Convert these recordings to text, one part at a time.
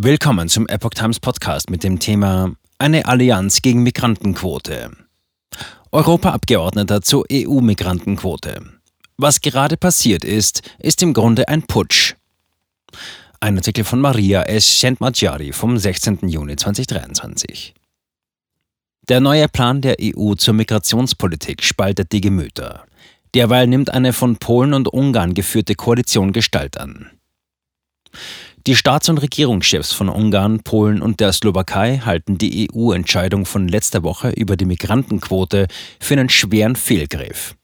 Willkommen zum Epoch Times Podcast mit dem Thema Eine Allianz gegen Migrantenquote. Europaabgeordneter zur EU-Migrantenquote. Was gerade passiert ist, ist im Grunde ein Putsch. Ein Artikel von Maria S. Shentmadjari vom 16. Juni 2023. Der neue Plan der EU zur Migrationspolitik spaltet die Gemüter. Derweil nimmt eine von Polen und Ungarn geführte Koalition Gestalt an. Die Staats- und Regierungschefs von Ungarn, Polen und der Slowakei halten die EU-Entscheidung von letzter Woche über die Migrantenquote für einen schweren Fehlgriff.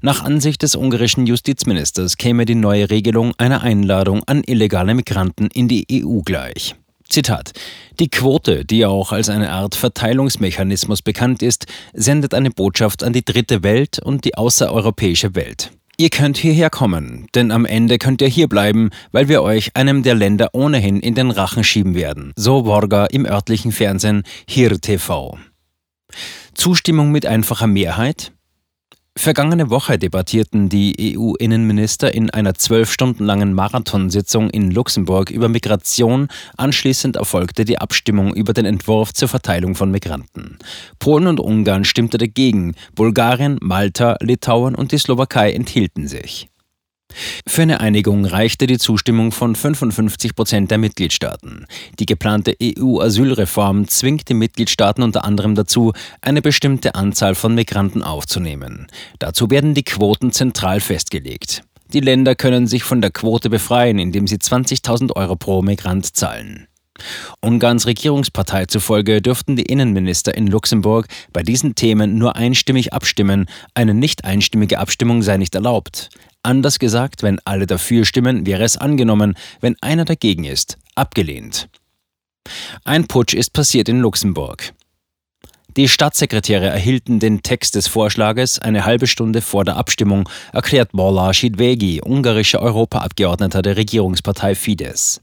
Nach Ansicht des ungarischen Justizministers käme die neue Regelung einer Einladung an illegale Migranten in die EU gleich. Zitat. Die Quote, die auch als eine Art Verteilungsmechanismus bekannt ist, sendet eine Botschaft an die dritte Welt und die außereuropäische Welt. Ihr könnt hierher kommen, denn am Ende könnt ihr hier bleiben, weil wir euch einem der Länder ohnehin in den Rachen schieben werden. So Worga im örtlichen Fernsehen Hir TV. Zustimmung mit einfacher Mehrheit? Vergangene Woche debattierten die EU-Innenminister in einer zwölf Stunden langen Marathonsitzung in Luxemburg über Migration. Anschließend erfolgte die Abstimmung über den Entwurf zur Verteilung von Migranten. Polen und Ungarn stimmten dagegen, Bulgarien, Malta, Litauen und die Slowakei enthielten sich. Für eine Einigung reichte die Zustimmung von 55 Prozent der Mitgliedstaaten. Die geplante EU-Asylreform zwingt die Mitgliedstaaten unter anderem dazu, eine bestimmte Anzahl von Migranten aufzunehmen. Dazu werden die Quoten zentral festgelegt. Die Länder können sich von der Quote befreien, indem sie 20.000 Euro pro Migrant zahlen. Ungarns Regierungspartei zufolge dürften die Innenminister in Luxemburg bei diesen Themen nur einstimmig abstimmen, eine nicht einstimmige Abstimmung sei nicht erlaubt. Anders gesagt, wenn alle dafür stimmen, wäre es angenommen, wenn einer dagegen ist, abgelehnt. Ein Putsch ist passiert in Luxemburg. Die Staatssekretäre erhielten den Text des Vorschlages eine halbe Stunde vor der Abstimmung, erklärt Bola Shidvegi, ungarischer Europaabgeordneter der Regierungspartei Fidesz.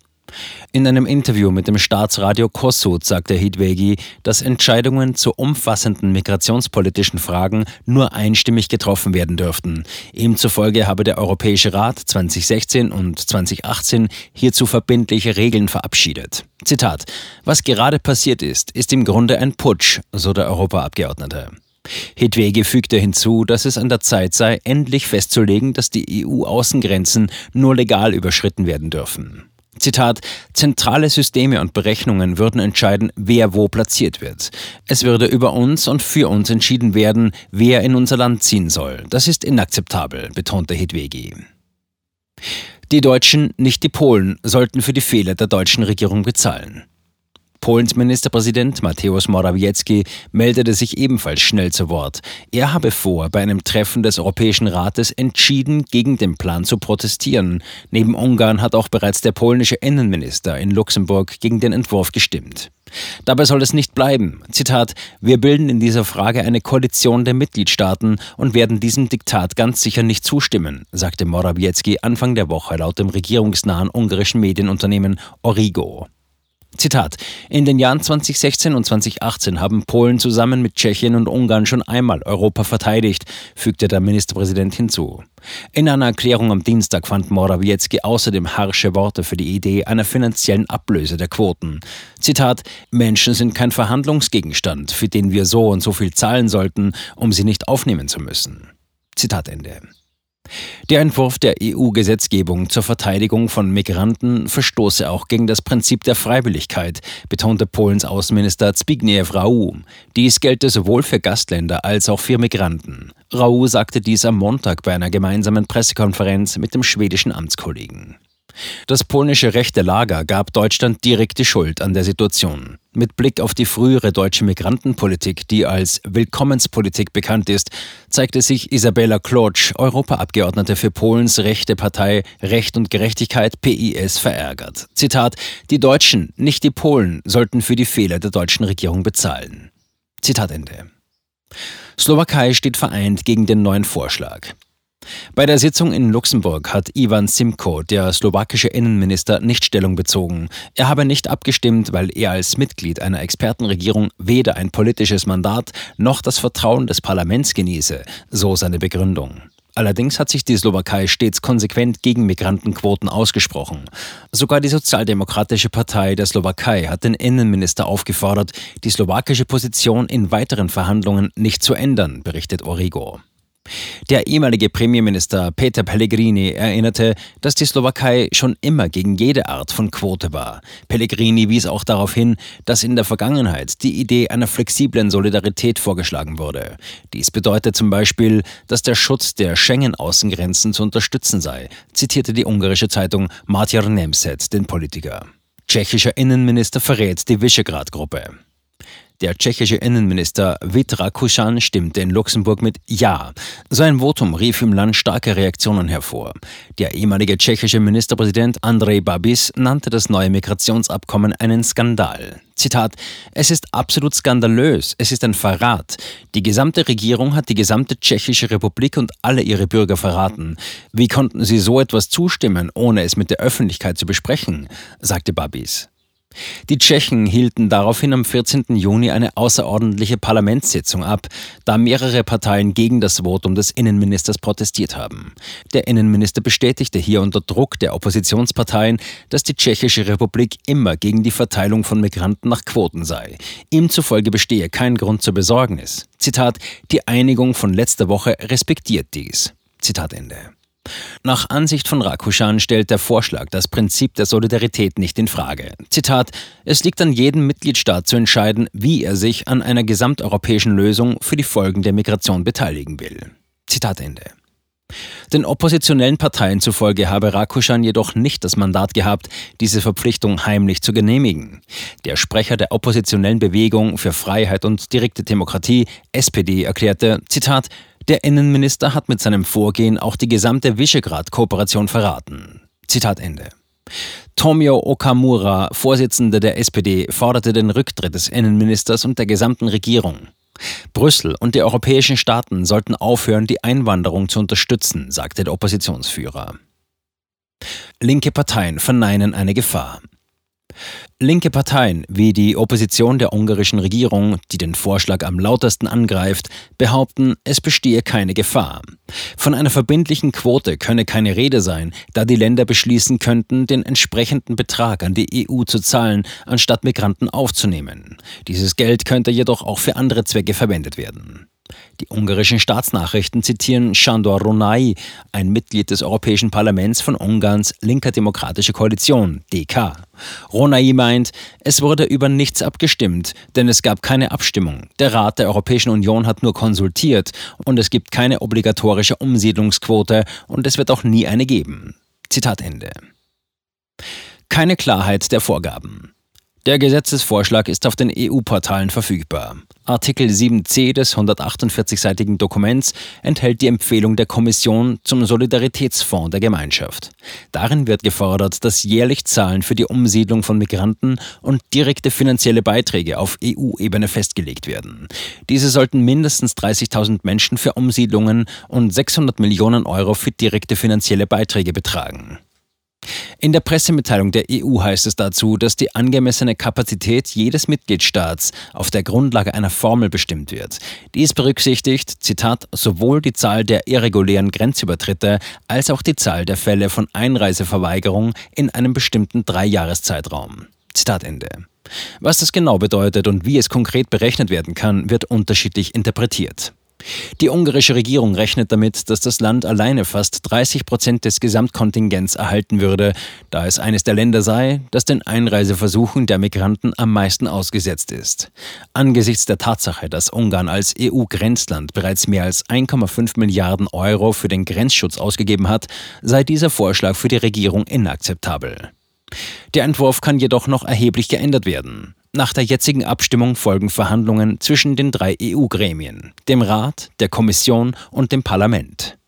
In einem Interview mit dem Staatsradio Kossuth sagte Hidwegi, dass Entscheidungen zu umfassenden migrationspolitischen Fragen nur einstimmig getroffen werden dürften. Ihm zufolge habe der Europäische Rat 2016 und 2018 hierzu verbindliche Regeln verabschiedet. Zitat: Was gerade passiert ist, ist im Grunde ein Putsch, so der Europaabgeordnete. Hedwege fügte hinzu, dass es an der Zeit sei, endlich festzulegen, dass die EU-Außengrenzen nur legal überschritten werden dürfen. Zitat, zentrale Systeme und Berechnungen würden entscheiden, wer wo platziert wird. Es würde über uns und für uns entschieden werden, wer in unser Land ziehen soll. Das ist inakzeptabel, betonte Hedwegi. Die Deutschen, nicht die Polen, sollten für die Fehler der deutschen Regierung bezahlen. Polens Ministerpräsident Mateusz Morawiecki meldete sich ebenfalls schnell zu Wort. Er habe vor, bei einem Treffen des Europäischen Rates entschieden gegen den Plan zu protestieren. Neben Ungarn hat auch bereits der polnische Innenminister in Luxemburg gegen den Entwurf gestimmt. Dabei soll es nicht bleiben. Zitat: Wir bilden in dieser Frage eine Koalition der Mitgliedstaaten und werden diesem Diktat ganz sicher nicht zustimmen, sagte Morawiecki Anfang der Woche laut dem regierungsnahen ungarischen Medienunternehmen Origo. Zitat. In den Jahren 2016 und 2018 haben Polen zusammen mit Tschechien und Ungarn schon einmal Europa verteidigt, fügte der Ministerpräsident hinzu. In einer Erklärung am Dienstag fand Morawiecki außerdem harsche Worte für die Idee einer finanziellen Ablöse der Quoten. Zitat: Menschen sind kein Verhandlungsgegenstand, für den wir so und so viel zahlen sollten, um sie nicht aufnehmen zu müssen. Zitat Ende. Der Entwurf der EU-Gesetzgebung zur Verteidigung von Migranten verstoße auch gegen das Prinzip der Freiwilligkeit, betonte Polens Außenminister Zbigniew Rau. Dies gelte sowohl für Gastländer als auch für Migranten. Rau sagte dies am Montag bei einer gemeinsamen Pressekonferenz mit dem schwedischen Amtskollegen. Das polnische rechte Lager gab Deutschland direkt die Schuld an der Situation. Mit Blick auf die frühere deutsche Migrantenpolitik, die als Willkommenspolitik bekannt ist, zeigte sich Isabella Klotsch, Europaabgeordnete für Polens rechte Partei Recht und Gerechtigkeit PIS, verärgert. Zitat: Die Deutschen, nicht die Polen, sollten für die Fehler der deutschen Regierung bezahlen. Zitat Ende. Slowakei steht vereint gegen den neuen Vorschlag. Bei der Sitzung in Luxemburg hat Ivan Simko, der slowakische Innenminister, nicht Stellung bezogen. Er habe nicht abgestimmt, weil er als Mitglied einer Expertenregierung weder ein politisches Mandat noch das Vertrauen des Parlaments genieße, so seine Begründung. Allerdings hat sich die Slowakei stets konsequent gegen Migrantenquoten ausgesprochen. Sogar die Sozialdemokratische Partei der Slowakei hat den Innenminister aufgefordert, die slowakische Position in weiteren Verhandlungen nicht zu ändern, berichtet Origo. Der ehemalige Premierminister Peter Pellegrini erinnerte, dass die Slowakei schon immer gegen jede Art von Quote war. Pellegrini wies auch darauf hin, dass in der Vergangenheit die Idee einer flexiblen Solidarität vorgeschlagen wurde. Dies bedeutet zum Beispiel, dass der Schutz der Schengen-Außengrenzen zu unterstützen sei, zitierte die ungarische Zeitung Matjar Nemzet den Politiker. Tschechischer Innenminister verrät die Visegrad-Gruppe. Der tschechische Innenminister Vitra Kuschan stimmte in Luxemburg mit Ja. Sein Votum rief im Land starke Reaktionen hervor. Der ehemalige tschechische Ministerpräsident Andrej Babis nannte das neue Migrationsabkommen einen Skandal. Zitat, es ist absolut skandalös, es ist ein Verrat. Die gesamte Regierung hat die gesamte tschechische Republik und alle ihre Bürger verraten. Wie konnten sie so etwas zustimmen, ohne es mit der Öffentlichkeit zu besprechen, sagte Babis. Die Tschechen hielten daraufhin am 14. Juni eine außerordentliche Parlamentssitzung ab, da mehrere Parteien gegen das Votum des Innenministers protestiert haben. Der Innenminister bestätigte hier unter Druck der Oppositionsparteien, dass die Tschechische Republik immer gegen die Verteilung von Migranten nach Quoten sei. Ihm zufolge bestehe kein Grund zur Besorgnis. Zitat, die Einigung von letzter Woche respektiert dies. Zitat Ende. Nach Ansicht von Rakuschan stellt der Vorschlag das Prinzip der Solidarität nicht in Frage. Zitat: Es liegt an jedem Mitgliedstaat zu entscheiden, wie er sich an einer gesamteuropäischen Lösung für die Folgen der Migration beteiligen will. Zitat Ende. Den oppositionellen Parteien zufolge habe Rakuschan jedoch nicht das Mandat gehabt, diese Verpflichtung heimlich zu genehmigen. Der Sprecher der oppositionellen Bewegung für Freiheit und direkte Demokratie, SPD, erklärte, Zitat, der Innenminister hat mit seinem Vorgehen auch die gesamte Visegrad-Kooperation verraten. Zitat Ende. Tomio Okamura, Vorsitzender der SPD, forderte den Rücktritt des Innenministers und der gesamten Regierung. Brüssel und die europäischen Staaten sollten aufhören, die Einwanderung zu unterstützen, sagte der Oppositionsführer. Linke Parteien verneinen eine Gefahr. Linke Parteien wie die Opposition der ungarischen Regierung, die den Vorschlag am lautesten angreift, behaupten, es bestehe keine Gefahr. Von einer verbindlichen Quote könne keine Rede sein, da die Länder beschließen könnten, den entsprechenden Betrag an die EU zu zahlen, anstatt Migranten aufzunehmen. Dieses Geld könnte jedoch auch für andere Zwecke verwendet werden. Die ungarischen Staatsnachrichten zitieren Sándor Ronai, ein Mitglied des Europäischen Parlaments von Ungarns linker demokratische Koalition, DK. Ronai meint, es wurde über nichts abgestimmt, denn es gab keine Abstimmung. Der Rat der Europäischen Union hat nur konsultiert und es gibt keine obligatorische Umsiedlungsquote und es wird auch nie eine geben. Zitat Ende. Keine Klarheit der Vorgaben. Der Gesetzesvorschlag ist auf den EU-Portalen verfügbar. Artikel 7c des 148-seitigen Dokuments enthält die Empfehlung der Kommission zum Solidaritätsfonds der Gemeinschaft. Darin wird gefordert, dass jährlich Zahlen für die Umsiedlung von Migranten und direkte finanzielle Beiträge auf EU-Ebene festgelegt werden. Diese sollten mindestens 30.000 Menschen für Umsiedlungen und 600 Millionen Euro für direkte finanzielle Beiträge betragen. In der Pressemitteilung der EU heißt es dazu, dass die angemessene Kapazität jedes Mitgliedstaats auf der Grundlage einer Formel bestimmt wird. Dies berücksichtigt, Zitat, sowohl die Zahl der irregulären Grenzübertritte als auch die Zahl der Fälle von Einreiseverweigerung in einem bestimmten Dreijahreszeitraum. Zitat Ende. Was das genau bedeutet und wie es konkret berechnet werden kann, wird unterschiedlich interpretiert. Die ungarische Regierung rechnet damit, dass das Land alleine fast 30 Prozent des Gesamtkontingents erhalten würde, da es eines der Länder sei, das den Einreiseversuchen der Migranten am meisten ausgesetzt ist. Angesichts der Tatsache, dass Ungarn als EU-Grenzland bereits mehr als 1,5 Milliarden Euro für den Grenzschutz ausgegeben hat, sei dieser Vorschlag für die Regierung inakzeptabel. Der Entwurf kann jedoch noch erheblich geändert werden. Nach der jetzigen Abstimmung folgen Verhandlungen zwischen den drei EU-Gremien, dem Rat, der Kommission und dem Parlament.